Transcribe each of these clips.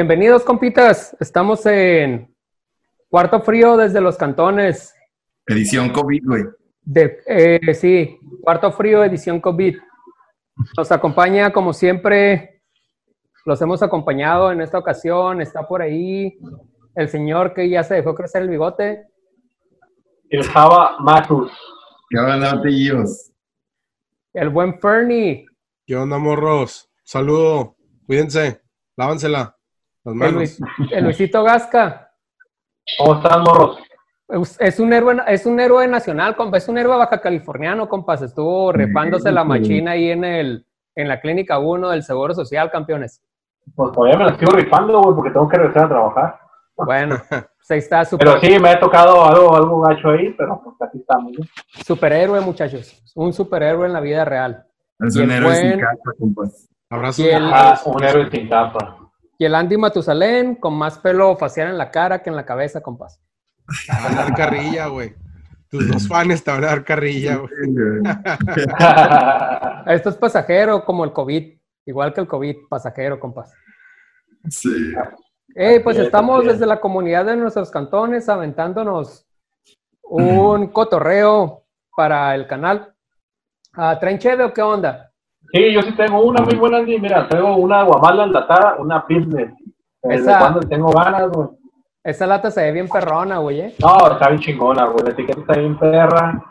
Bienvenidos, compitas. Estamos en Cuarto Frío desde los Cantones. Edición COVID, güey. De, eh, sí, Cuarto Frío, edición COVID. Nos acompaña, como siempre, los hemos acompañado en esta ocasión. Está por ahí el señor que ya se dejó crecer el bigote. El Java Matus. ¿Qué onda, tíos? El buen Fernie. ¿Qué onda, morros? Saludo. Cuídense. Lávensela. Las El, manos. Luis- el Luisito Gasca. ¿Cómo están, morros? Es- un héroe, es un héroe nacional, compa, es un héroe baja californiano, compas. Estuvo rifándose la machina ahí en el, en la clínica 1 del Seguro Social, campeones. Pues todavía me la sigo rifando, güey, porque tengo que regresar a trabajar. Bueno, pues ahí está, super, Pero sí, me ha tocado algo, algo gacho ahí, pero pues aquí estamos. ¿no? superhéroe, muchachos. Un superhéroe en la vida real. Es un héroe sin capa, compas. Abrazos. Y el- Ah, un héroe sin capa. Y el Andy Matusalén con más pelo facial en la cara que en la cabeza, compas. Te van a dar carrilla, güey. Tus dos fans te van a dar carrilla, güey. Esto es pasajero, como el COVID. Igual que el COVID, pasajero, compas. Sí. Hey, pues estamos desde la comunidad de nuestros cantones aventándonos un cotorreo para el canal. Ah, ¿Traen cheve o qué onda? Sí, yo sí tengo una muy buena, Andy. Mira, traigo una guamala enlatada, una business. Desde Esa- cuando tengo ganas, güey. Esa lata se ve bien perrona, güey. ¿eh? No, está bien chingona, güey. La etiqueta está bien perra.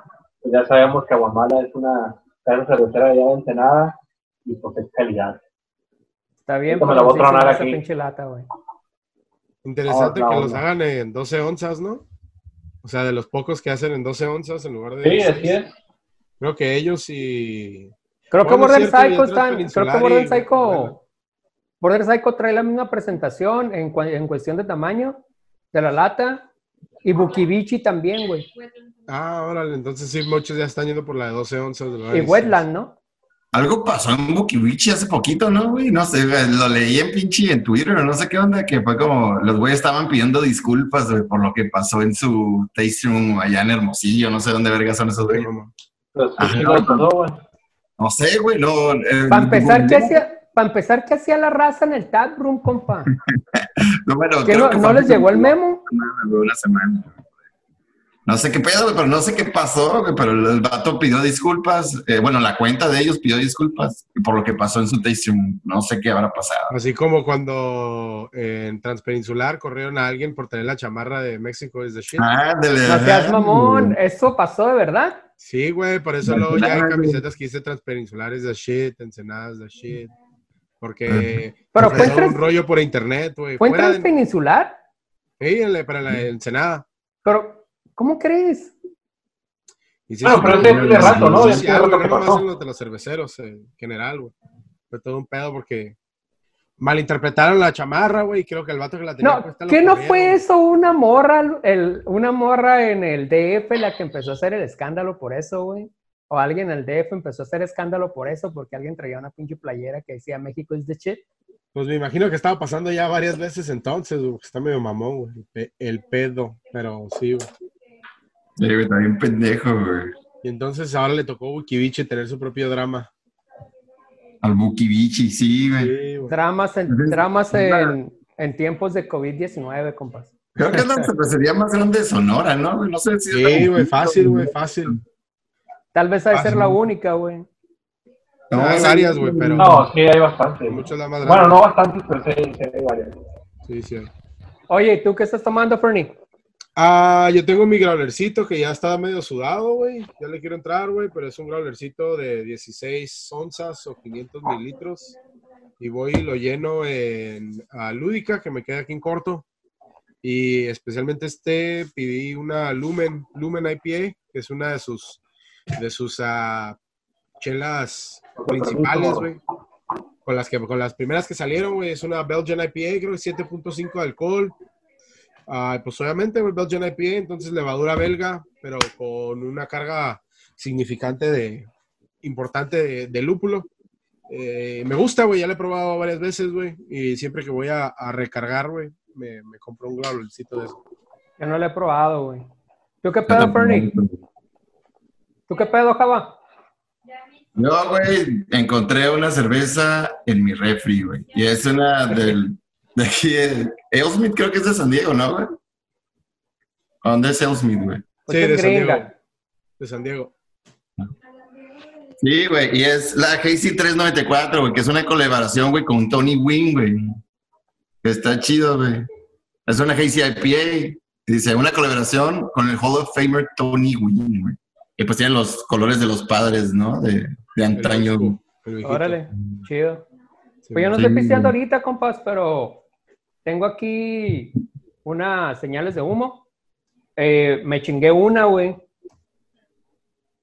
Pues ya sabemos que Guamala es una casa cervecera allá de Ensenada y pues es calidad. Está bien, Ahorita me la voy a perroncísima tronar esa aquí. pinche lata, güey. Interesante no, que los hagan en 12 onzas, ¿no? O sea, de los pocos que hacen en 12 onzas en lugar de. Sí, 16. así es. Creo que ellos y. Creo que Bueno, Border cierto, Psycho y están. Creo que Border Psycho. bueno. Border Psycho trae la misma presentación en, cuestión de tamaño de la lata. Y Bukibichi también, güey. Ah, órale, entonces sí, muchos ya están yendo por la de 12 onzas. Y Wetland, ¿no? Algo pasó en Bukiwichi hace poquito, ¿no, güey? No sé, lo leí en pinche en Twitter, no sé qué onda, que fue como los güeyes estaban pidiendo disculpas, güey, por lo que pasó en su tasting room allá en Hermosillo, no sé dónde verga son esos 16. güeyes. Pues, Ajá. sí, no, no. No sé, güey, no. eh, Para empezar, ¿qué no, hacía? Para empezar, ¿qué hacía la raza en el tap room, compa? No, bueno, ¿Qué creo no, que no les llegó el memo? Una semana, güey, una semana. No sé qué pedo, pero no sé qué pasó, pero el vato pidió disculpas. eh, bueno, la cuenta de ellos pidió disculpas por lo que pasó en su tasting room. No sé qué habrá pasado. Así como cuando en Transpeninsular corrieron a alguien por tener la chamarra de México is the shit. Ah, de No verdad. seas mamón, ¿eso pasó de verdad? Sí, güey, por eso luego ya hay camisetas que dice Transpeninsulares the shit, Ensenadas the shit. Porque Pero fue trans- un rollo por internet, güey. ¿Fue en Fuera de- transpeninsular? Sí, en la- para la Ensenada. Pero, ¿cómo crees? Y sí, Bueno, sí, pero es de rato, ¿no? Social, que no pasó. en los de los cerveceros en general, güey. Fue todo un pedo porque malinterpretaron la chamarra, güey, y creo que el vato que la tenía No, puesta lo ¿qué no corrieron. fue eso? Una morra, el, una morra en el DF la que empezó a hacer el escándalo por eso, güey. O alguien en el DF empezó a hacer escándalo por eso, porque alguien traía una pinche playera que decía México is the shit. Pues me imagino que estaba pasando ya varias veces entonces, güey, está medio mamón, güey. el pe- El pedo, pero sí, güey. Sí, güey, está bien pendejo, güey. Y entonces ahora le tocó a Wikibiche tener su propio drama. Al Bukibichi, sí, güey. Sí, güey. Dramas en, Entonces, dramas claro. en, en tiempos de COVID-19, compas. Creo que es la cervecería más grande de Sonora, ¿no? No sé si Sí, güey, fácil, güey, fácil. Tal vez ha de ser la única, güey. No, hay sí, varias, güey, pero- No, sí, hay bastante. Mucho la más Bueno, grande. no bastantes, pero sí, sí hay varias. Sí, sí. Oye, ¿y tú qué estás tomando, Fernie? Ah, yo tengo mi growlercito que ya está medio sudado, güey. Ya le quiero entrar, güey, pero es un growlercito de 16 onzas o 500 mililitros. Y voy y lo lleno en a Lúdica, que me queda aquí en corto. Y especialmente este, pedí una Lumen, Lumen IPA, que es una de sus, de sus ah, chelas principales, güey. Con las, que, con las primeras que salieron, güey, es una Belgian IPA, creo que 7.5 de alcohol. Ah, pues obviamente, güey, Belgian IPA, entonces levadura belga, pero con una carga significante de, importante de, de lúpulo. Eh, me gusta, güey, ya lo he probado varias veces, güey, y siempre que voy a, a recargar, güey, me, me compro un growlercito de eso. Yo no lo he probado, güey. ¿Tú qué pedo. Fernie? ¿Tú qué pedo, Java? No, güey, encontré una cerveza en mi refri, güey. Y es una del, De aquí, eh, Ailsmith creo que es de San Diego, ¿no, güey? ¿A ¿Dónde es Ailsmith, güey? Sí, de San. Diego. De San Diego. Sí, güey, y es la Hazy 394, güey, que es una colaboración, güey, con Tony Wing, güey. Está chido, güey. Es una Hazy IPA. Dice, una colaboración con el Hall of Famer Tony Wing, güey. Y pues tienen los colores de los padres, ¿no? De, de antaño. Órale, chido. Sí, Pues yo no Sí. estoy pisteando ahorita, compas, pero tengo aquí unas señales de humo. Eh, me chingué una, güey.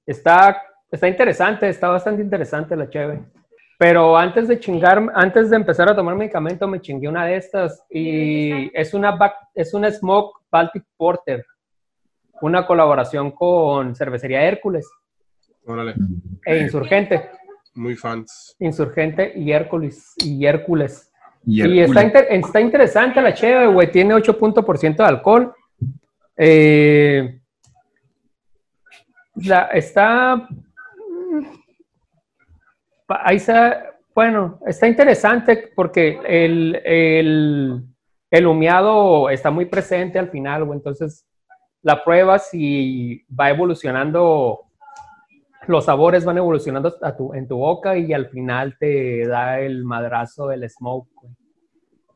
Está, está interesante, está bastante interesante la cheve. Pero antes de chingar, antes de empezar a tomar medicamento, me chingué una de estas y es una, bac- es una Smoke Baltic Porter, una colaboración con Cervecería Hércules Órale, e Insurgente. muy fans. Insurgente y Hércules. Y Hércules. Y, Y está, inter- está interesante la cheve, güey. Tiene 8% de alcohol. Eh, la, está. mm, Ahí está. Bueno, está interesante porque el, el, el humeado está muy presente al final, güey. Entonces, la pruebas y va evolucionando. Los sabores van evolucionando a tu- en tu boca y al final te da el madrazo del smoke, güey,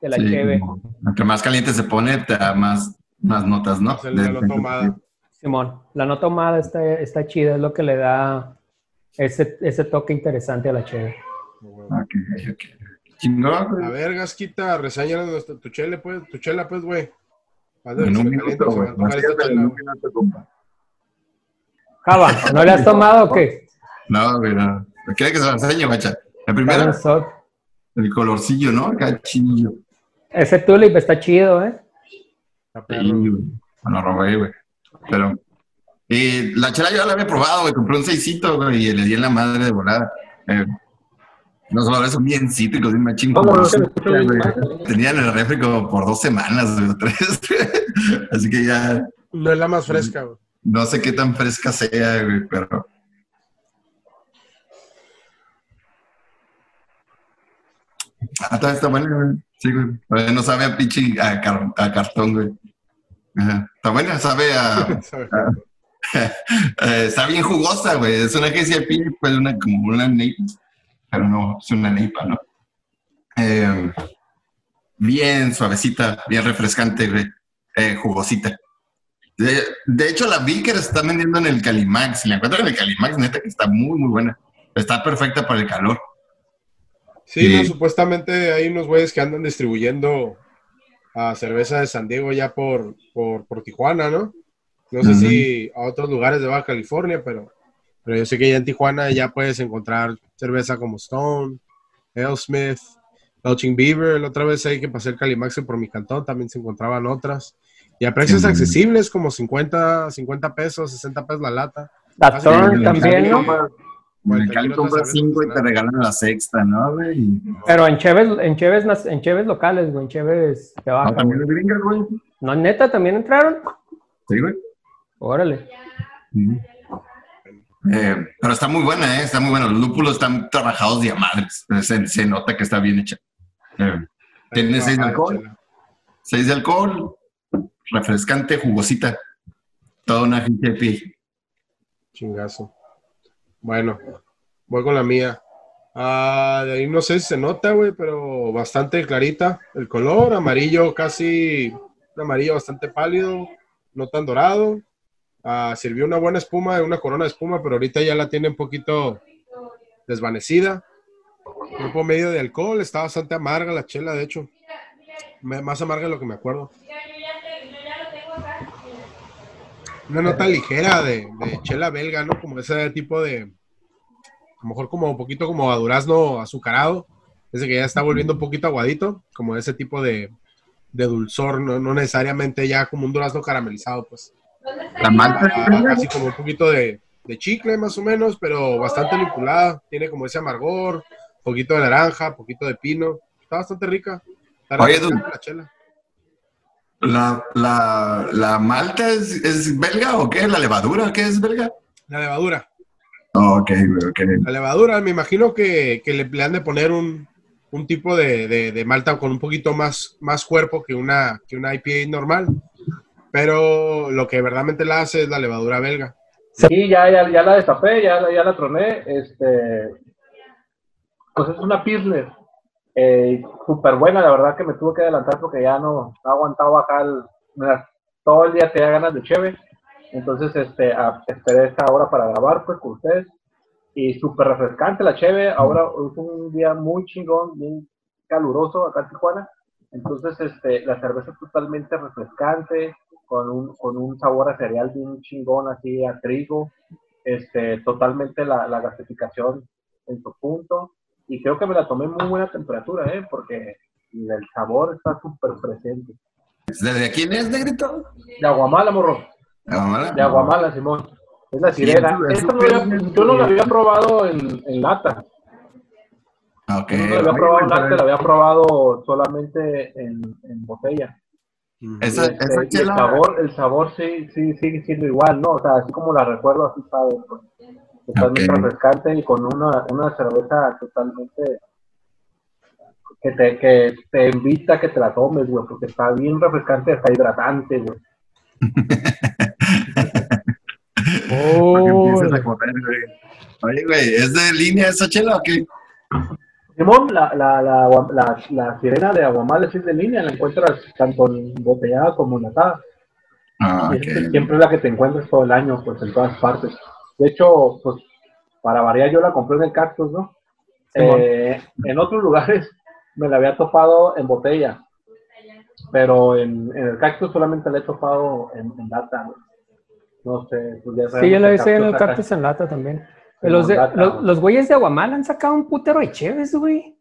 de la cheve. Entre más caliente se pone, te da más, más notas, ¿no? Es el de la tomada. Simón, la nota ahumada está, está chida, es lo que le da ese, ese toque interesante a la cheve. Ok, ok. Chingón, güey. A ver, Gasquita, nuestra- tu chela, pues, tu chela, pues, güey. En un minuto, güey. Java, ¿no le has tomado o qué? No, güey, no. ¿Quiere que se lo enseñe, guacha? La primera, el colorcillo, ¿no? Acá chinillo. Ese tulip está chido, ¿eh? Está Sí, güey. Lo robé, güey. Pero. Y la chela yo ya la había probado, güey. Compré un seisito, güey, y le di en la madre de volada. Eh, los olores son bien cítricos, bien machín. ¿Cómo como no se me azúcar, escucha bien güey. mal? Tenía en el refri como por dos semanas, güey, o tres. Así que ya No es la más fresca, güey. No sé qué tan fresca sea, güey, pero. Ah, está buena, güey. Sí, güey. No sabe a pinche a, car- a cartón, güey. Ajá. Está buena, sabe a. Eh, está bien jugosa, güey. Es una que se pide, pues, una, como una neipa. Pero no, es una neipa, ¿no? Eh, bien suavecita, bien refrescante, güey. Eh, jugosita. De, de hecho, la Vicker se está vendiendo en el Calimax. Si la encuentran en el Calimax, neta que está muy, muy buena. Está perfecta para el calor. Sí, no, supuestamente hay unos güeyes que andan distribuyendo a cerveza de San Diego ya por, por, por Tijuana, ¿no? No sé si a otros lugares de Baja California, pero, pero yo sé que ya en Tijuana ya puedes encontrar cerveza como Stone, Smith, Belching Beaver. La otra vez ahí que pasé el Calimax por mi cantón también se encontraban otras. Y a precios Ujú. accesibles, como 50, 50 pesos, 60 pesos la lata. La Ah, sí, Thorn sí, también, sí, ¿no? En Cali compras cinco y te regalan la sexta, ¿no, güey? Pero en cheves, en cheves, en cheves locales, güey, en cheves de No, baja. también güey. es gringa, güey. No, neta, también entraron. Sí, güey. Órale. Eh, pero está muy buena, ¿eh? Está muy buena. Los lúpulos están trabajados de a madres. Se, se nota que está bien hecha. Eh, Tiene seis de alcohol. 6 de alcohol, refrescante, jugosita. Toda una gente pie. Chingazo. Bueno, voy con la mía. Ah, de ahí no sé si se nota, güey, pero bastante clarita. El color, amarillo casi, un amarillo bastante pálido, no tan dorado. Ah, sirvió una buena espuma, una corona de espuma, pero ahorita ya la tiene un poquito desvanecida. Cuerpo medio de alcohol, está bastante amarga la chela, de hecho. Más amarga de lo que me acuerdo. Una nota ligera de, de chela belga, ¿no? Como ese tipo de, a lo mejor como un poquito como a durazno azucarado, ese que ya está volviendo un poquito aguadito, como ese tipo de, de dulzor, no, no necesariamente ya como un durazno caramelizado, pues. La malta. Casi como un poquito de, de chicle más o menos, pero bastante lupulada, tiene como ese amargor, poquito de naranja, poquito de pino, está bastante rica. Está Oye, tú- la chela. La, la, la malta es, es belga o qué? ¿La levadura qué es belga? La levadura. Oh, ok, ok. La levadura, me imagino que, que le, le han de poner un, un tipo de, de, de malta con un poquito más, más cuerpo que una, que una IPA normal. Pero lo que verdaderamente la hace es la levadura belga. Sí, ya, ya, ya la destapé, ya, la- ya la troné. Este, pues es una Pilsner. Eh, Súper buena, la verdad que me tuve que adelantar porque ya no, no aguantaba acá. el- mira, todo el día tenía ganas de cheve. Entonces, este, a- esperé esta hora para grabar pues con ustedes. Y súper refrescante la cheve. Ahora es un día muy chingón, muy caluroso acá en Tijuana. Entonces, este, la cerveza es totalmente refrescante, con un, con un sabor a cereal bien chingón, así a trigo. Este, totalmente la, la gasificación en su punto. Y creo que me la tomé en muy buena temperatura, ¿eh? porque el sabor está súper presente. ¿Desde quién es, negrito? De Aguamala, morro. Aguamala. De Aguamala, Simón. Es la sirena. no yo no la había probado en, en lata. Ok. Yo no la había probado en lata, la había probado solamente en, en botella. Esa, Este, esa y el sabor, el sabor sí, sí sigue siendo igual, ¿no? O sea, así como la recuerdo, así sabe. Pues. Totalmente Ok. refrescante y con una, una cerveza totalmente que te, que te invita a que te la tomes, güey, porque está bien refrescante, está hidratante, güey. Oh, a correr, güey. Oye, güey, ¿es de línea esa chela o qué? Simón, la, la, la, la, la sirena de Aguamales es de línea, la encuentras tanto en botellada como en latada. Ah, Y ok. es siempre la que te encuentras todo el año, pues en todas partes. De hecho, pues para variar, yo la compré en el Cactus, ¿no? Eh, en otros lugares me la había topado en botella, pero en, en el Cactus solamente la he topado en, en lata. No sé, pues ya sí, sabemos yo la hice en el cactus en lata también. Los, de- los, güey. los güeyes de Aguamala han sacado un putero de cheves, güey.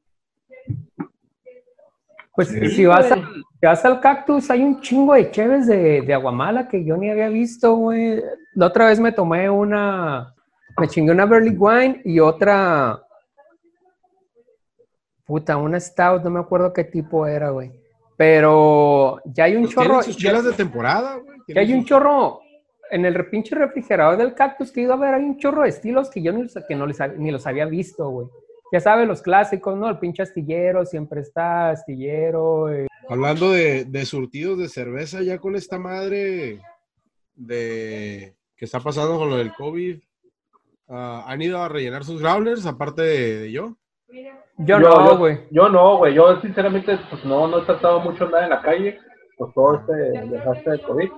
Pues Sí, si vas, a- si vas al cactus, hay un chingo de cheves de, de Aguamala que yo ni había visto, güey. La otra vez me tomé una, me chingué una Burley Wine y otra, puta, una Stout, no me acuerdo qué tipo era, güey. Pero ya hay un Pues chorro, sus ya, chelas de temporada, güey. ya hay un chorro, en el pinche refrigerador del cactus que iba a ver, hay un chorro de estilos que yo ni los, que no les ni los había visto, güey. Ya sabes, los clásicos, ¿no? El pinche astillero siempre está, astillero. eh, Hablando de, de surtidos de cerveza, ya con esta madre de que está pasando con lo del COVID, ah, ¿han ido a rellenar sus growlers aparte de, de yo? Yo, no, güey. Yo no, güey. Yo sinceramente, pues no, no he tratado mucho nada en la calle, pues todo este desastre de COVID.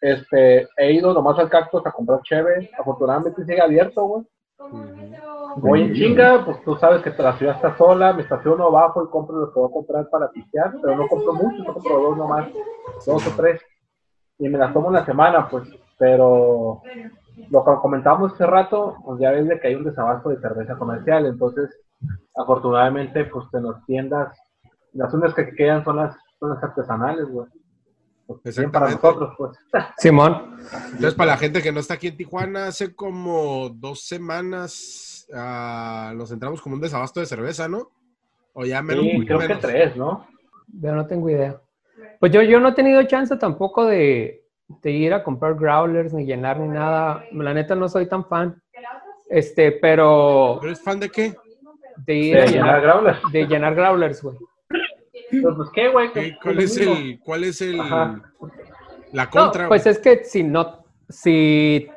Este, he ido nomás al cactus a comprar cheve. Afortunadamente sigue abierto, güey. Voy en chinga, pues tú sabes que la ciudad está sola, me estaciono abajo y compro lo que voy a comprar para pistear, pero no compro mucho, no compro dos nomás, dos o tres. Y me las tomo una semana, pues. Pero lo que comentábamos hace rato, pues ya ves de que hay un desabasto de cerveza comercial, entonces afortunadamente pues en las tiendas, las únicas que quedan son las, son las artesanales, güey. Bien para Exactamente. nosotros, pues. Simón. Entonces, para la gente que no está aquí en Tijuana, hace como dos semanas ah, nos entramos como un desabasto de cerveza, ¿no? O ya menos. Sí, creo que tres, ¿no? Yo no tengo idea. Pues yo, yo no he tenido chance tampoco de, de ir a comprar growlers, ni llenar, ni nada. La neta no soy tan fan. Este, pero ¿Pero es fan de qué? de ir a llenar llenar, growlers. de llenar growlers, güey. Pues, pues, ¿qué, güey? ¿Qué- ¿Qué- ¿Cuál es el, cuál es el, Ajá. la No, contra? pues güey? es que si no, si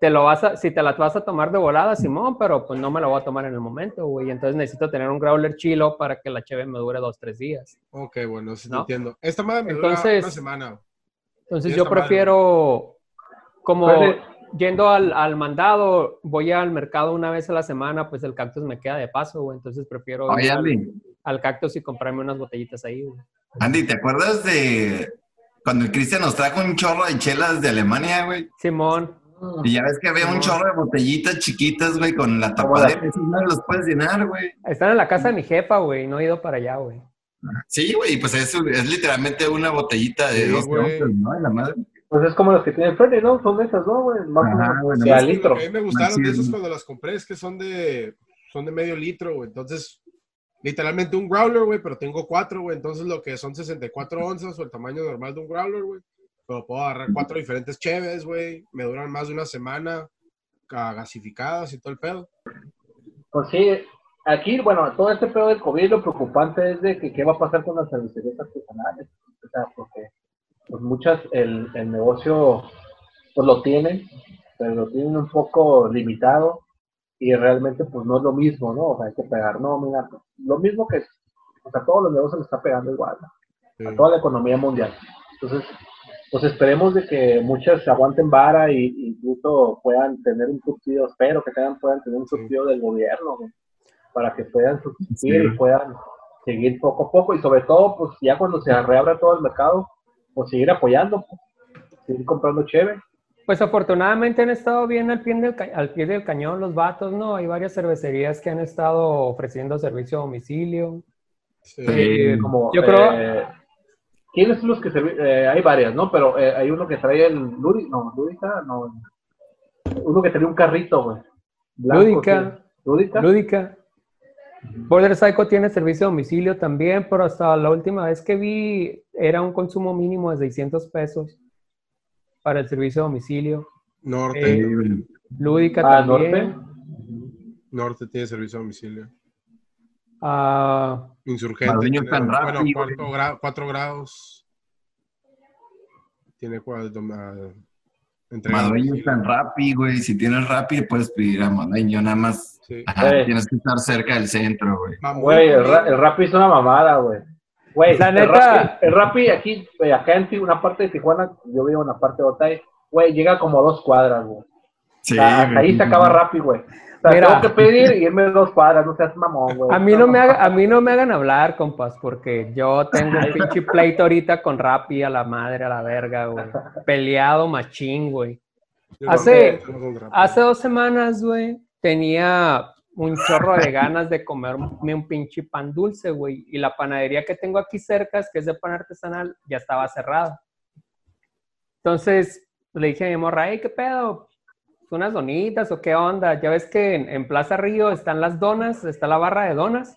te lo vas a, si te la vas a tomar de volada, Simón, pero pues no me la voy a tomar en el momento, güey. Entonces necesito tener un growler chilo para que la cheve me dure dos, tres días. Ok, bueno, sí entiendo. Esta madre me dura Entonces- una semana. Entonces yo madre, prefiero, como Puede- yendo al, al mandado, voy al mercado una vez a la semana, pues el cactus me queda de paso, güey. Entonces prefiero Oye, al, al cactus y comprarme unas botellitas ahí, güey. Andy, ¿te acuerdas de cuando el Cristian nos trajo un chorro de chelas de Alemania, güey? Simón, Y ya ves que había un chorro de botellitas chiquitas, güey, con la tapadera. Esos no los puedes llenar, güey. están en la casa de mi jefa, güey. No he ido para allá, güey. Sí, güey, pues es, es literalmente una botellita de Sí, dos güey. onzas, ¿no? De la madre. Pues es como las que tiene Freddy, ¿no? Son de esas, ¿no, güey? Más Ajá, que litro. A mí me gustaron de Así esas es. cuando las compré, es que son de, son de medio litro, güey. Entonces, literalmente un growler, güey, pero tengo cuatro, güey. Entonces, lo que son 64 onzas o el tamaño normal de un growler, güey. Pero puedo agarrar cuatro diferentes cheves, güey. Me duran más de una semana, ca- gasificadas y todo el pedo. Pues sí, aquí, bueno, todo este pedo del COVID, lo preocupante es de que qué va a pasar con las cervecerías artesanales. O sea, porque pues muchas, el, el negocio, pues lo tienen, pero lo tienen un poco limitado y realmente pues no es lo mismo, ¿no? O sea, hay que pegar, no, mira, pues, lo mismo que, o sea, todos los negocios le está pegando igual, ¿no? a toda la economía mundial. Entonces, pues esperemos de que muchas aguanten vara y incluso puedan tener un subsidio, espero que tengan, puedan tener un subsidio del gobierno, ¿no? para que puedan subsistir y puedan seguir poco a poco y sobre todo, pues ya cuando se reabra todo el mercado, pues seguir apoyando, pues, seguir comprando chévere. Pues afortunadamente han estado bien al pie, del, al pie del cañón los vatos, ¿no? Hay varias cervecerías que han estado ofreciendo servicio a domicilio. Sí. Eh, Como, yo creo, eh, ¿Quiénes son los que se eh, Hay varias, ¿no? Pero eh, hay uno que trae el Ludi, no, Ludica, no. Uno que trae un carrito, güey. Lúdica. Lúdica. Lúdica. Border Psycho tiene servicio a domicilio también, pero hasta la última vez que vi era un consumo mínimo de 600 pesos para el servicio a domicilio. Norte. Eh, Lúdica Ah, también. Norte tiene servicio a domicilio. Ah, Insurgente. Tiene- tan bueno, rápido, cuarto güey. gra- cuatro grados. Tiene cuatro. a Madueño está en Rappi, güey. Si tienes Rappi, puedes pedir a Madueño, nada más. Sí. Ajá, Sí. tienes que estar cerca del centro, güey. Güey, el, el Rappi es una mamada, güey. Güey, La neta- el Rappi aquí, güey, acá en Ti- una parte de Tijuana, yo vivo en la parte de Otay, güey, llega como a dos cuadras, güey. Sí, O sea, hasta ahí se acaba Rappi, güey. O sea, Mira. tengo que pedir y irme dos cuadras, no seas mamón, güey. a, mí no me haga- a mí no me hagan hablar, compas, porque yo tengo un pinche pleito ahorita con Rappi a la madre, a la verga, güey. Peleado machín, güey. Hace-. Hace dos semanas, güey, tenía un chorro de ganas de comerme un pinche pan dulce, güey. Y la panadería que tengo aquí cerca, que es de pan artesanal, ya estaba cerrada. Entonces le dije a mi morra, hey, ¿qué pedo? ¿Unas donitas o qué onda? Ya ves que en, en Plaza Río están las donas, está la barra de donas.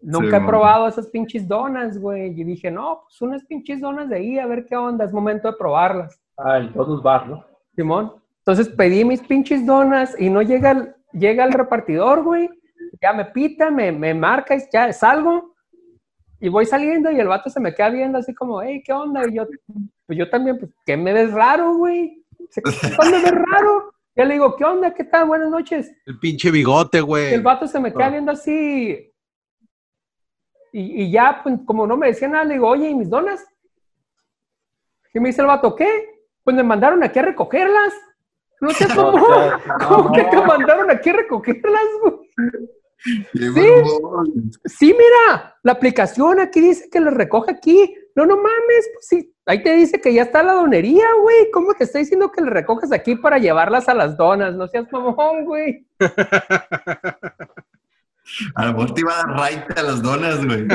Nunca Sí, he probado esas pinches donas, güey. Y dije, no, pues unas pinches donas de ahí, a ver qué onda, es momento de probarlas. Ah, el Donuts Bar, ¿no? Simón. Entonces pedí mis pinches donas y no llega el, llega el repartidor, güey. Ya me pita, me, me marca y ya salgo. Y voy saliendo y el vato se me queda viendo así como, hey, ¿qué onda? Y yo, pues yo también, pues, ¿qué me ves raro, güey? ¿Qué me ves raro? Ya le digo, ¿qué onda? ¿Qué tal? Buenas noches. El pinche bigote, güey. el vato se me queda Ah. viendo así. Y, y ya, pues, como no me decía nada, le digo, oye, ¿y mis donas? Y me dice el vato, ¿qué? Pues me mandaron aquí a recogerlas. No sé No, cómo. o sea, ¿Cómo que te mandaron aquí a recogerlas, güey? Sí. Sí, mira, la aplicación aquí dice que lo recoge aquí. No, no mames, pues sí. Ahí te dice que ya está la donería, güey. ¿Cómo te está diciendo que le recoges aquí para llevarlas a las donas? No seas mamón, güey. A lo mejor te iba a dar raite a las donas, güey.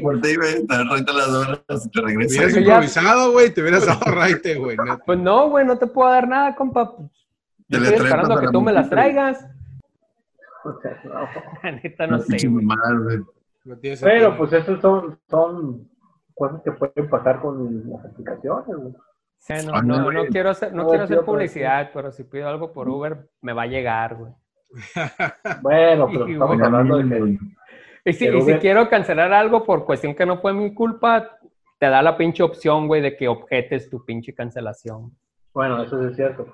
Por ti, güey, te a las donas y te regresa. Hubieras improvisado, güey, te hubieras dado raite, güey. Pues no, güey, no te puedo dar nada, compa. Yo estoy traes esperando a que tú me las traigas. O sea, no. La neta, no sé, Pero pues esas son, son cosas que pueden pasar con las aplicaciones, güey. O sea, no, Ah, no, no, quiero hacer, no No, quiero hacer publicidad, pero si pido algo por Uber, me va a llegar, güey. Bueno, pero estamos güey. hablando de que Y si, y si quiero cancelar algo por cuestión que no fue mi culpa, te da la pinche opción, güey, de que objetes tu pinche cancelación. Bueno, eso sí es cierto.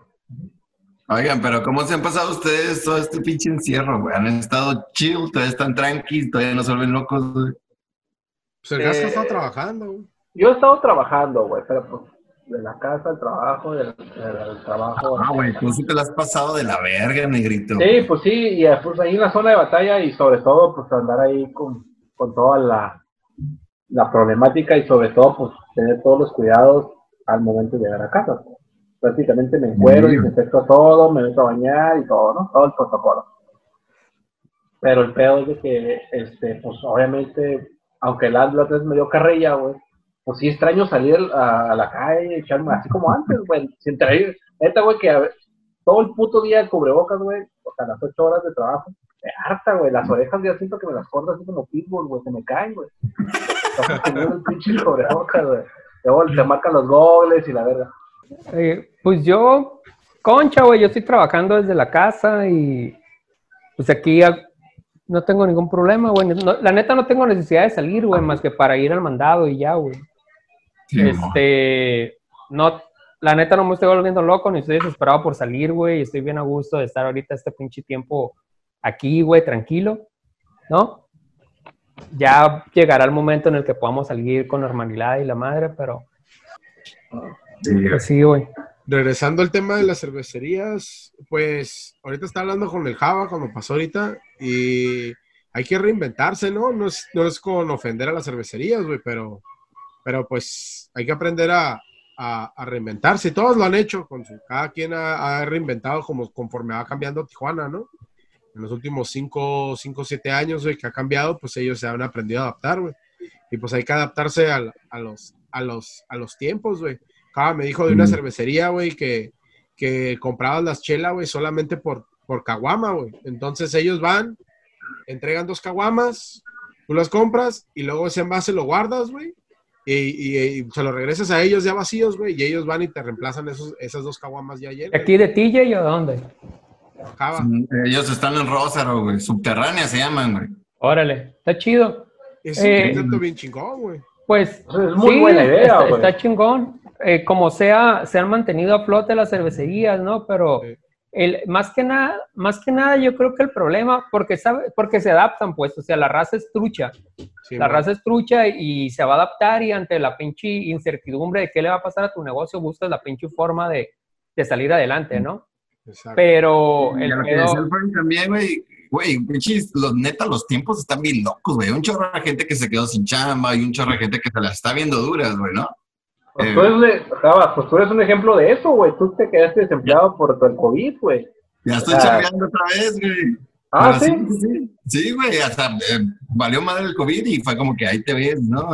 Oigan, pero ¿cómo se han pasado ustedes todo este pinche encierro, güey? ¿Han estado chill? ¿Todavía están tranquilos? ¿Todavía no se vuelven locos, güey? Pues el Gasca Eh, está trabajando, güey. Yo he estado trabajando, güey, pero pues de la casa al trabajo, del, del trabajo. Ah, güey, tú sí te la has pasado de la verga, negrito. Sí, pues sí, y eh, pues ahí en la zona de batalla y sobre todo pues andar ahí con, con toda la, la problemática y sobre todo pues tener todos los cuidados al momento de llegar a casa. Prácticamente me encuero y me desinfecto todo, me meto a bañar y todo, ¿no? Todo el protocolo. Pero el peor es de que, este, pues obviamente, aunque el vez me dio carrilla, güey, pues sí extraño salir a, la calle, echarme así como antes, güey, sin traer, neta, güey, que a todo el puto día de cubrebocas, güey, o sea, las ocho horas de trabajo, me harta, güey, las orejas ya siento que me las corto así como pitbull, güey, se me caen, güey. El pinche cubrebocas, güey. Te marcan los goles y la verga. Eh, pues yo, concha, güey, yo estoy trabajando desde la casa y pues aquí No tengo ningún problema, güey. No- la neta no tengo necesidad de salir, güey, más que para ir al mandado y ya, güey. Sí. Este, no, la neta no me estoy volviendo loco, ni estoy desesperado por salir, güey. Estoy bien a gusto de estar ahorita este pinche tiempo aquí, güey, tranquilo, ¿no? Ya llegará el momento en el que podamos salir con normalidad y la madre, pero Sí, güey. pues sí, güey. Regresando al tema de las cervecerías, pues ahorita está hablando con el Java cuando pasó ahorita y hay que reinventarse, ¿no? No es, no es con ofender a las cervecerías, güey, pero, pero pues hay que aprender a, a- a reinventarse. Todos lo han hecho, con su, cada quien ha, ha reinventado como, conforme va cambiando Tijuana, ¿no? En los últimos 5, 5, 7 años, güey, que ha cambiado, pues ellos se han aprendido a adaptar, güey. Y pues hay que adaptarse al- a, los, a, los, a los tiempos, güey. Java me dijo de una cervecería, güey, que, que comprabas las chelas, güey, solamente por, por caguama, güey. Entonces ellos van, entregan dos caguamas, tú las compras y luego ese envase lo guardas, güey. Y, y- y se lo regresas a ellos ya vacíos, güey, y ellos van y te reemplazan esos, esas dos caguamas ya llenas. ¿Aquí de TJ o de dónde? Java. Ellos están en Rózaro, güey. Subterráneas se llaman, güey. Órale, está chido. Es un Eh, concepto bien chingón, güey. Pues Es muy buena idea, está, güey. está chingón. Eh, como sea, se han mantenido a flote las cervecerías, ¿no? Pero Sí. El, más que nada, más que nada, yo creo que el problema, porque sabe, porque se adaptan, pues, o sea, la raza es trucha, Sí, la raza es trucha y se va a adaptar y ante la pinche incertidumbre de qué le va a pasar a tu negocio, buscas la pinche forma de, de salir adelante, ¿no? Exacto. Pero Y el lo que pedo- el también, güey, güey, pinches, los neta, los tiempos están bien locos, güey. Un chorro de gente que se quedó sin chamba y un chorro de gente que se las está viendo duras, güey, ¿no? Pues Eh. tú, eres, Java, pues tú eres un ejemplo de eso, güey. Tú te quedaste desempleado por el COVID, güey. Ya estoy Ah. chambeando otra vez, güey. Ah, Pero sí. sí, sí, sí, güey, hasta eh, valió madre el COVID y fue como que ahí te ves, ¿no?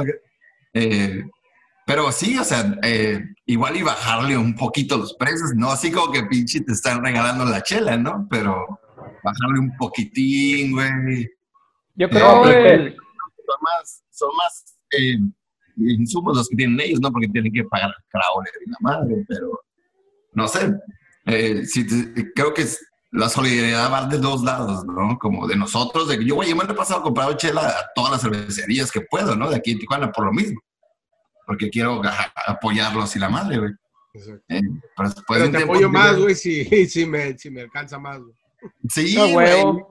Eh, pero sí, o sea, eh, igual y bajarle un poquito los precios, no así como que pinche te están regalando la chela, ¿no? Pero bajarle un poquitín, güey. yo creo pero- el- Son más, son más eh, insumos los que tienen ellos, ¿no? Porque tienen que pagar al crawler y la madre, pero no sé. Eh, sí creo que la solidaridad va de dos lados, ¿no? Como de nosotros, de que yo, güey, yo me lo he pasado comprado chela a todas las cervecerías que puedo, ¿no? De aquí en Tijuana por lo mismo. Porque quiero apoyarlos y la madre, güey. Exacto. Eh, pero Pero te apoyo más, güey, si, si, me, si me alcanza más, güey. Sí, a güey.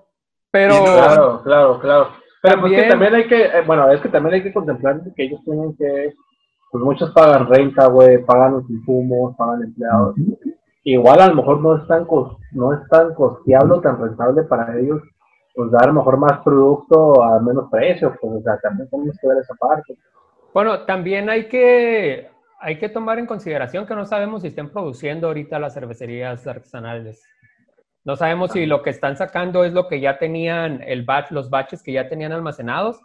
Pero no- Claro, claro, claro. Pero pues que También- también hay que, eh, bueno, es que también hay que contemplar que ellos tienen que, pues muchos pagan renta, güey, pagan los insumos, pagan empleados. Igual a lo mejor no es tan, cos- no es tan costeable o tan rentable para ellos, pues dar a lo mejor más producto a menos precio, pues o sea, también tenemos que ver esa parte. Bueno, también hay que, hay que tomar en consideración que no sabemos si estén produciendo ahorita las cervecerías artesanales. No sabemos si lo que están sacando es lo que ya tenían, el batch, los batches que ya tenían almacenados,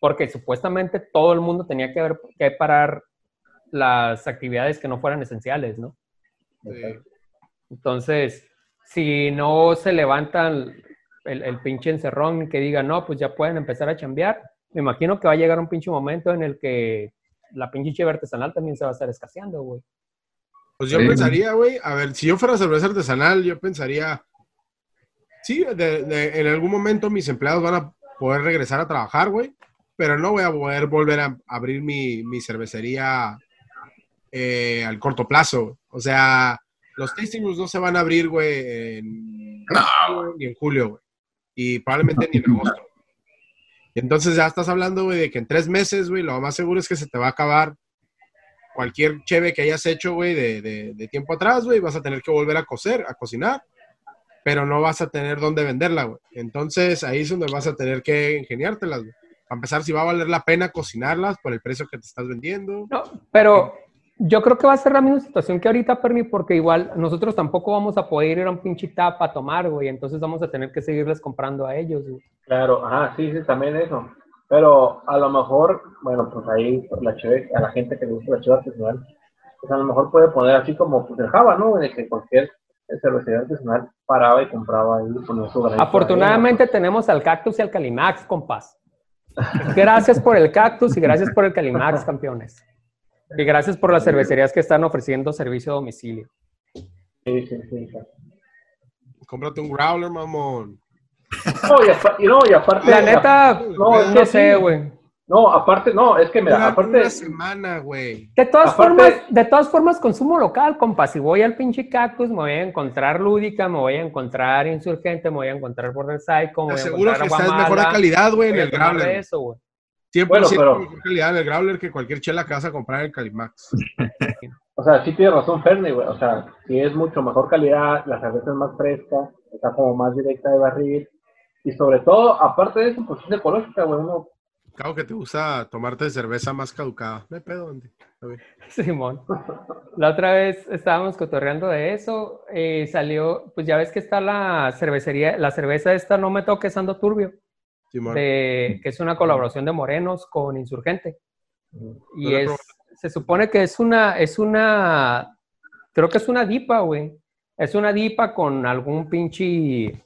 porque supuestamente todo el mundo tenía que, ver, que parar las actividades que no fueran esenciales, ¿no? Sí. Entonces, si no se levantan el, el pinche encerrón que diga, no, pues ya pueden empezar a chambear, me imagino que va a llegar un pinche momento en el que la pinche cheve artesanal también se va a estar escaseando, güey. Pues yo Sí. pensaría, güey, a ver, si yo fuera cerveza artesanal, yo pensaría, sí, de- de- en algún momento mis empleados van a poder regresar a trabajar, güey, pero no voy a poder volver a abrir mi, mi cervecería eh, al corto plazo. O sea, los tasting rooms no se van a abrir, güey, en, No. ni en julio, güey, y probablemente ni en agosto. Entonces ya estás hablando, güey, de que en tres meses, güey, lo más seguro es que se te va a acabar cualquier cheve que hayas hecho, güey, de, de- de tiempo atrás, güey, vas a tener que volver a cocer, a cocinar, pero no vas a tener dónde venderla, güey. Entonces ahí es donde vas a tener que ingeniártelas, güey. Para empezar, si va a valer la pena cocinarlas por el precio que te estás vendiendo. No, pero yo creo que va a ser la misma situación que ahorita, Permi, porque igual nosotros tampoco vamos a poder ir a un pinche tap a tomar, güey, entonces vamos a tener que seguirles comprando a ellos, güey. Claro, ajá, sí, sí, también eso. Pero a lo mejor, bueno, pues ahí la cheve, a la gente que le gusta la cheve artesanal, pues a lo mejor puede poner así como pues el Java, ¿no? De que cualquier cervecería artesanal paraba y compraba ahí y ponía su Afortunadamente tenemos al Cactus y al Calimax, compas. Gracias por el Cactus y gracias por el Calimax, campeones. Y gracias por las cervecerías que están ofreciendo servicio a domicilio. Sí, sí, sí. Cómprate un growler, mamón. No, y, apa- y no, y aparte. La neta, No, no, sé, sí. güey. No, aparte, no, es que mira, Una, aparte. una semana, güey. De todas Aparte- formas, de todas formas, consumo local, compa. Si voy al pinche cactus, me voy a encontrar lúdica, me voy a encontrar insurgente, me voy a encontrar border psycho, me voy a aseguro encontrar que está de Aguamala, mejor calidad, güey, en el Growler. eso, güey. 100% Bueno, pero- mejor calidad en el Growler que cualquier chela que vas a comprar en el Calimax. O sea, sí tiene razón Fernie, güey. O sea, sí es mucho mejor calidad, la cerveza es más fresca, está como más directa de barril. Y sobre todo, aparte de eso, pues es ecológica, güey. Uno, Claro que te gusta tomarte cerveza más caducada. Hay pedo, Andy. Simón. La otra vez estábamos cotorreando de eso, eh, salió, pues ya ves que está la cervecería, la cerveza esta No Me Toques Ando Turbio, Simón. de, que es una colaboración de Morenos con Insurgente. Y es, se supone que es una, es una, creo que es una dipa, güey. Es una dipa con algún pinche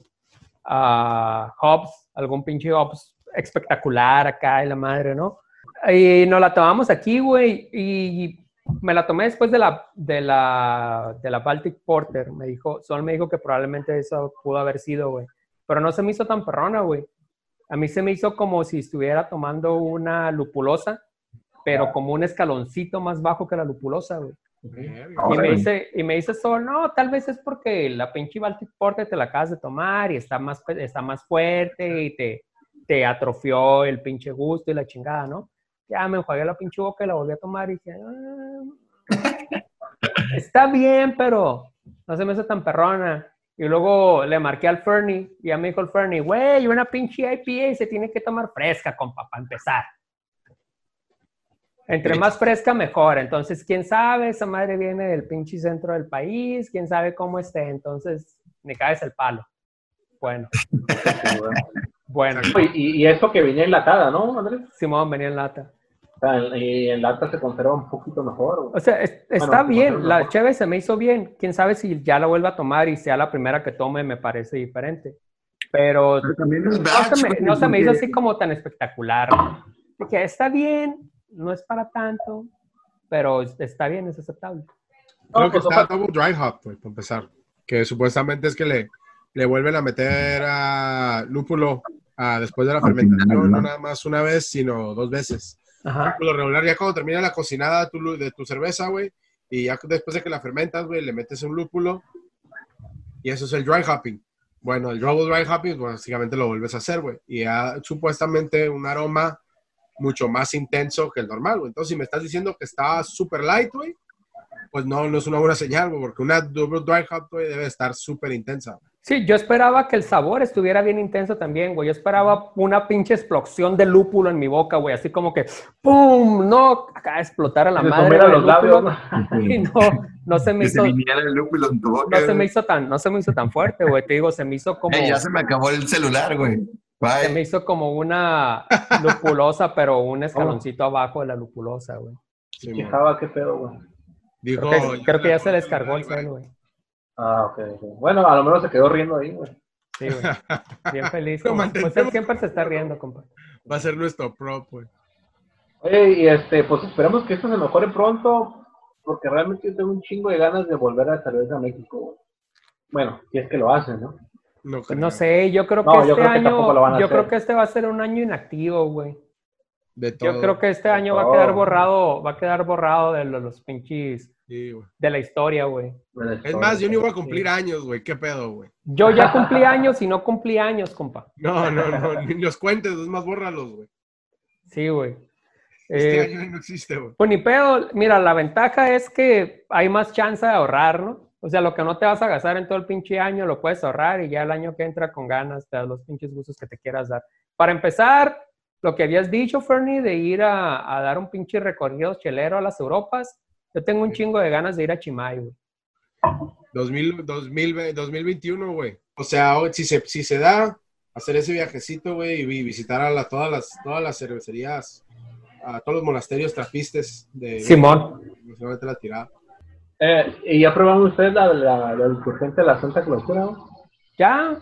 ah, hops, algún pinche hops espectacular acá y la madre, ¿no? Y nos la tomamos aquí, güey, y me la tomé después de la, de la, de la Baltic Porter. Me dijo, Sol me dijo que probablemente eso pudo haber sido, güey. Pero no se me hizo tan perrona, güey. A mí se me hizo como si estuviera tomando una lupulosa, pero como un escaloncito más bajo que la lupulosa, güey. Y me dice, y me dice Sol, no, tal vez es porque la pinche Baltic Porter te la acabas de tomar y está más, está más fuerte y te, te atrofió el pinche gusto y la chingada, ¿no? Ya me enjuagué la pinche boca y la volví a tomar y dije, "Ah, está bien, pero no se me hace tan perrona. Y luego le marqué al Fernie y ya me dijo el Fernie, güey, una pinche IPA se tiene que tomar fresca, compa, para empezar. Entre más fresca, mejor. Entonces, quién sabe, esa madre viene del pinche centro del país, quién sabe cómo esté. Entonces, me caes el palo. Bueno, bueno. Y, y eso que venía enlatada, ¿no, Andrés? Simón venía en lata. O sea, y en lata se conserva un poquito mejor. güey. O sea, es- está Bueno, bien, pues, la mejor. cheve se me hizo bien. Quién sabe si ya la vuelva a tomar y sea la primera que tome, me parece diferente. Pero Pero también es no batch, se me, no se me hizo porque- así como tan espectacular. Que está bien, no es para tanto, pero está bien, es aceptable. Creo No, que pues, está double dry hop, güey, para empezar. Que supuestamente es que le, le vuelven a meter a lúpulo ah, después de la fermentación, ¿no? nada más una vez, sino dos veces. Ajá. Por lo regular, ya cuando termina la cocinada de tu, lu- de tu cerveza, güey, y ya después de que la fermentas, güey, le metes un lúpulo, y eso es el dry hopping. Bueno, el double dry hopping, pues, básicamente lo vuelves a hacer, güey, y ya supuestamente un aroma mucho más intenso que el normal, güey. Entonces, si me estás diciendo que está súper light, güey, pues no, no es una buena señal, güey, porque una double dry hop, güey, debe estar súper intensa. Sí, yo esperaba que el sabor estuviera bien intenso también, güey. Yo esperaba una pinche explosión de lúpulo en mi boca, güey. Así como que, ¡pum! No, acá explotara la Se madre. güey, los labios. Y no, no se me Que hizo, viniera el lúpulo en tu boca. no se me hizo tan, no se me hizo tan fuerte, güey. Te digo, se me hizo como, ya se me acabó el celular, güey. se me hizo como una lupulosa, pero un escaloncito abajo de la lupulosa, güey. Sí, ¿Quién mon. sabe qué pedo, güey? Dijo, Creo que, creo que ya se le les cargó el cel, güey. Ah, ok. Bueno, a lo menos se quedó riendo ahí, güey. Sí, güey. Bien feliz. Pues él mantendremos. siempre se está riendo, compa. Va a ser nuestro prop, güey. Oye, y este, pues esperemos que esto se mejore pronto, porque realmente yo tengo un chingo de ganas de volver a cerveza a México. güey. Bueno, si es que lo hacen, ¿no? No, Pues creo. no sé, yo creo que No, yo este que lo van año, a yo hacer. creo que este va a ser un año inactivo, güey. De todo. Yo creo que este año va a quedar borrado, va a quedar borrado de los, los pinches, Sí, de la historia, güey. Es más, yo ni voy a cumplir años, güey. ¿Qué pedo, güey? Yo ya cumplí años y no cumplí años, compa. No, no, no. Ni los cuentes, es más, bórralos, güey. Sí, güey. Este Eh, año no existe, güey. Pues ni pedo, mira, la ventaja es que hay más chance de ahorrar, ¿no? O sea, lo que no te vas a gastar en todo el pinche año lo puedes ahorrar y ya el año que entra con ganas te das los pinches gustos que te quieras dar. Para empezar, lo que habías dicho, Fernie, de ir a, a dar un pinche recorrido chelero a las Europas, yo tengo un chingo de ganas de ir a Chimay, güey. 2000, 2000, 2021, güey. O sea, hoy, si se, si se da, hacer ese viajecito, güey, y vi- visitar a la- todas, las, todas las cervecerías, a todos los monasterios trapistes de... Simón. Principalmente la tirada. Eh, ¿Y ya probaron ustedes la, la, la de la Santa Clausura? Ya,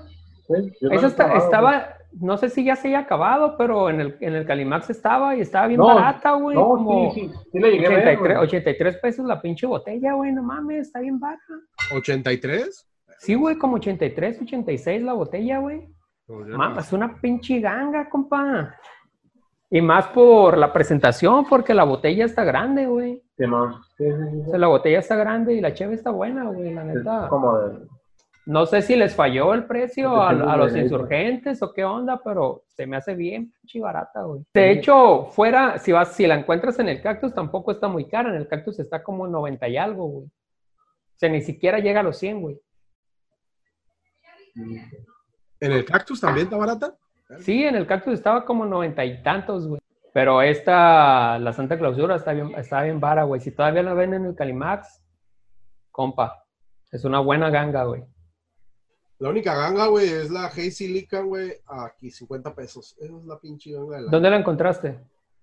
Sí, eso la está- probado, estaba, no sé si ya se haya acabado, pero en el, en el Calimax estaba y estaba bien No, barata, güey. No, como sí, sí, sí le llegué a ver, 83, güey. 83 pesos la pinche botella, güey, no mames, está bien baja. ¿83? Sí, güey, como 83, 86 la botella, güey. Mamá, es una pinche ganga, compa. Y más por la presentación, porque la botella está grande, güey. Sí, no, sí, sí, sí, O sea, la botella está grande y la cheve está buena, güey, la Es neta. como de, No sé si les falló el precio a, los insurgentes o qué onda, pero se me hace bien pinche barata, güey. De hecho, fuera, si vas, si la encuentras en el cactus, tampoco está muy cara. En el cactus está como en 90 y algo, güey. O sea, ni siquiera llega a los 100, güey. ¿En el cactus también está barata? Sí, en el cactus estaba como 90 y tantos, güey. Pero esta, la Santa Clausura, está bien, está bien vara, güey. Si todavía la ven en el Calimax, compa, es una buena ganga, güey. La única ganga, güey, es la Hazy Lican, güey, aquí, 50 pesos. Esa es la pinche ganga de la... ¿Dónde la encontraste?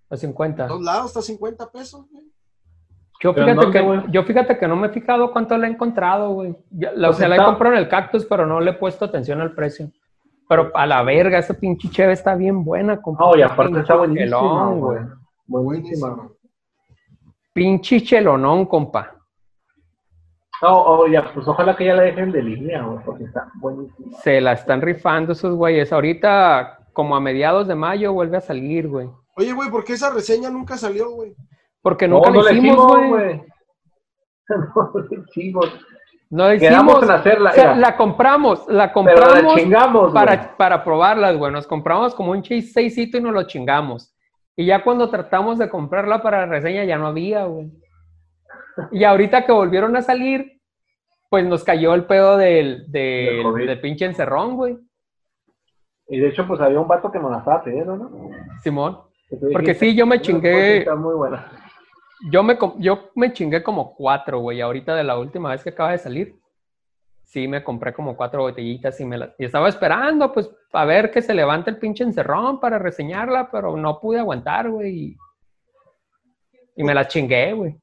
A 50. A dos lados está 50 pesos, güey. Yo ¿Pero fíjate, que, güey? yo fíjate que no me he fijado cuánto le he encontrado, güey. La- O sea, la he comprado en el cactus, pero no le he puesto atención al precio. Pero a la verga, esa pinche cheve está bien buena, compa. No, y aparte está buenísima, güey. Buenísima. Pinche chelonón, compa. No, oh, ya, pues ojalá que ya la dejen de línea, güey, porque está buenísima. Se la están rifando esos güeyes. Ahorita, como a mediados de mayo, vuelve a salir, güey. Oye, güey, ¿por qué esa reseña nunca salió, güey? Porque nunca no, lo no hicimos, güey. No le hicimos. No hicimos. en hacerla, O sea, era. la compramos, la Pero la compramos chingamos, güey. para, para probarlas, güey. Nos compramos como un chase seisito y nos lo chingamos. Y ya cuando tratamos de comprarla para la reseña ya no había, güey. Y ahorita que volvieron a salir, pues nos cayó el pedo del, Del pinche encerrón, güey. Y de hecho, pues había un vato que nos la estaba pidiendo, ¿no? Simón. Porque sí, yo me "Esa chingué, Está muy buena. yo me, yo me chingué como cuatro, güey. Ahorita de la última vez que acaba de salir, sí me compré como cuatro botellitas y me las... Y estaba esperando, pues, a ver que se levante el pinche encerrón para reseñarla, pero no pude aguantar, güey. Y, y me las chingué, güey.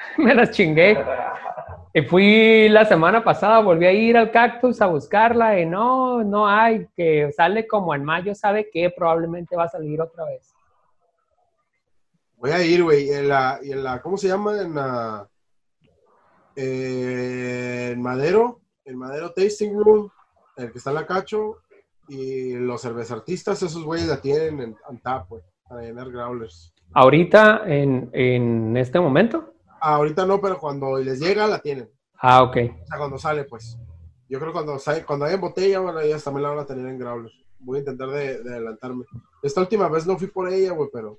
me las chingué. Y fui la semana pasada, volví a ir al cactus a buscarla y no, no hay, que sale como en mayo, ¿sabe qué? Probablemente va a salir otra vez. Voy a ir, güey, en la, en la, ¿cómo se llama? En la, eh, en Madero, en Madero Tasting Room, el que está en la Cacho, y los cervezartistas, esos güeyes la tienen en, en tap, güey, para llenar growlers. Ahorita, en, en este momento. Ah, ahorita no, pero cuando les llega, la tienen. Ah, ok. O sea, cuando sale, pues. Yo creo que cuando, sale, cuando hay en botella, bueno, ellas también la van a tener en growlers. Voy a intentar de, de adelantarme. Esta última vez no fui por ella, güey, pero,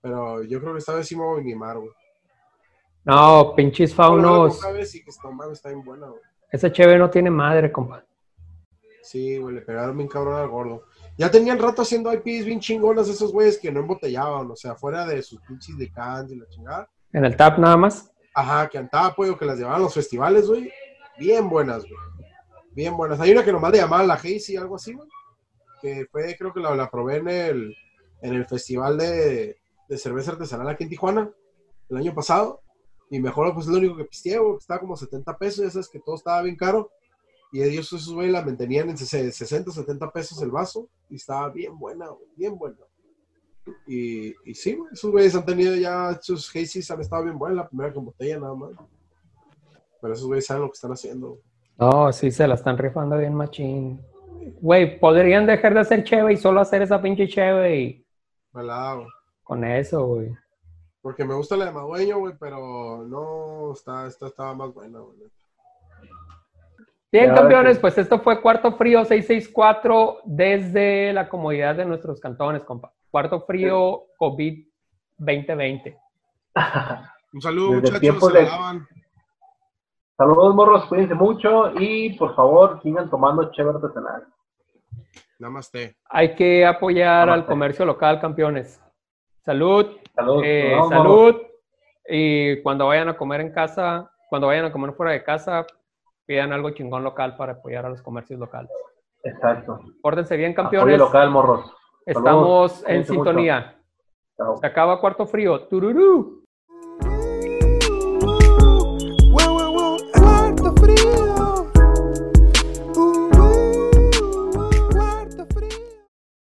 pero yo creo que esta vez sí me voy a animar, güey. No, pinches faunos. Vez sí que no está bien buena, güey. Cheve no tiene madre, compa. Sí, güey, le pegaron bien cabrón al gordo. Ya tenían rato haciendo IPs bien chingonas esos güeyes que no embotellaban, o sea, fuera de sus pinches de cans y la chingada. En el tap nada más. Ajá, que andaba, pues, que las llevaban a los festivales, güey. Bien buenas, güey. Bien buenas. Hay una que nomás le llamaban la Hazy, algo así, güey. Que fue, creo que la, probé en el, en el festival de, de cerveza artesanal aquí en Tijuana, el año pasado. Y mejor, pues, es lo único que pisteé, güey. Estaba como 70 pesos, ya sabes que todo estaba bien caro. Y ellos, esos güey, la mantenían en 60, 70 pesos el vaso. Y estaba bien buena, güey, bien buena. Y, y sí, esos güeyes han tenido ya, sus Hazys han estado bien buenas, la primera con botella nada más. Pero esos güeyes saben lo que están haciendo. No, sí, se la están rifando bien machín. Güey, podrían dejar de hacer cheve y solo hacer esa pinche cheve y con eso, güey. Porque me gusta la de Madueño, güey, pero no, está, esta estaba más buena, güey. Bien, Ya, campeones, sí. pues esto fue Cuarto Frío 664 desde la comodidad de nuestros cantones, compa. Cuarto Frío COVID 2020. Un saludo, Desde muchachos, se de-. Saludos, morros, cuídense mucho y por favor sigan tomando chévere artesanal. Namaste. Hay que apoyar al comercio local, campeones. Salud, Saludos. eh, morros. salud. Y cuando vayan a comer en casa, cuando vayan a comer fuera de casa, pidan algo chingón local para apoyar a los comercios locales. Exacto. Pórtense bien, Apoyo campeones. local, morros. Estamos Saludos. en mucho. sintonía. Se acaba Cuarto Frío. Tururú.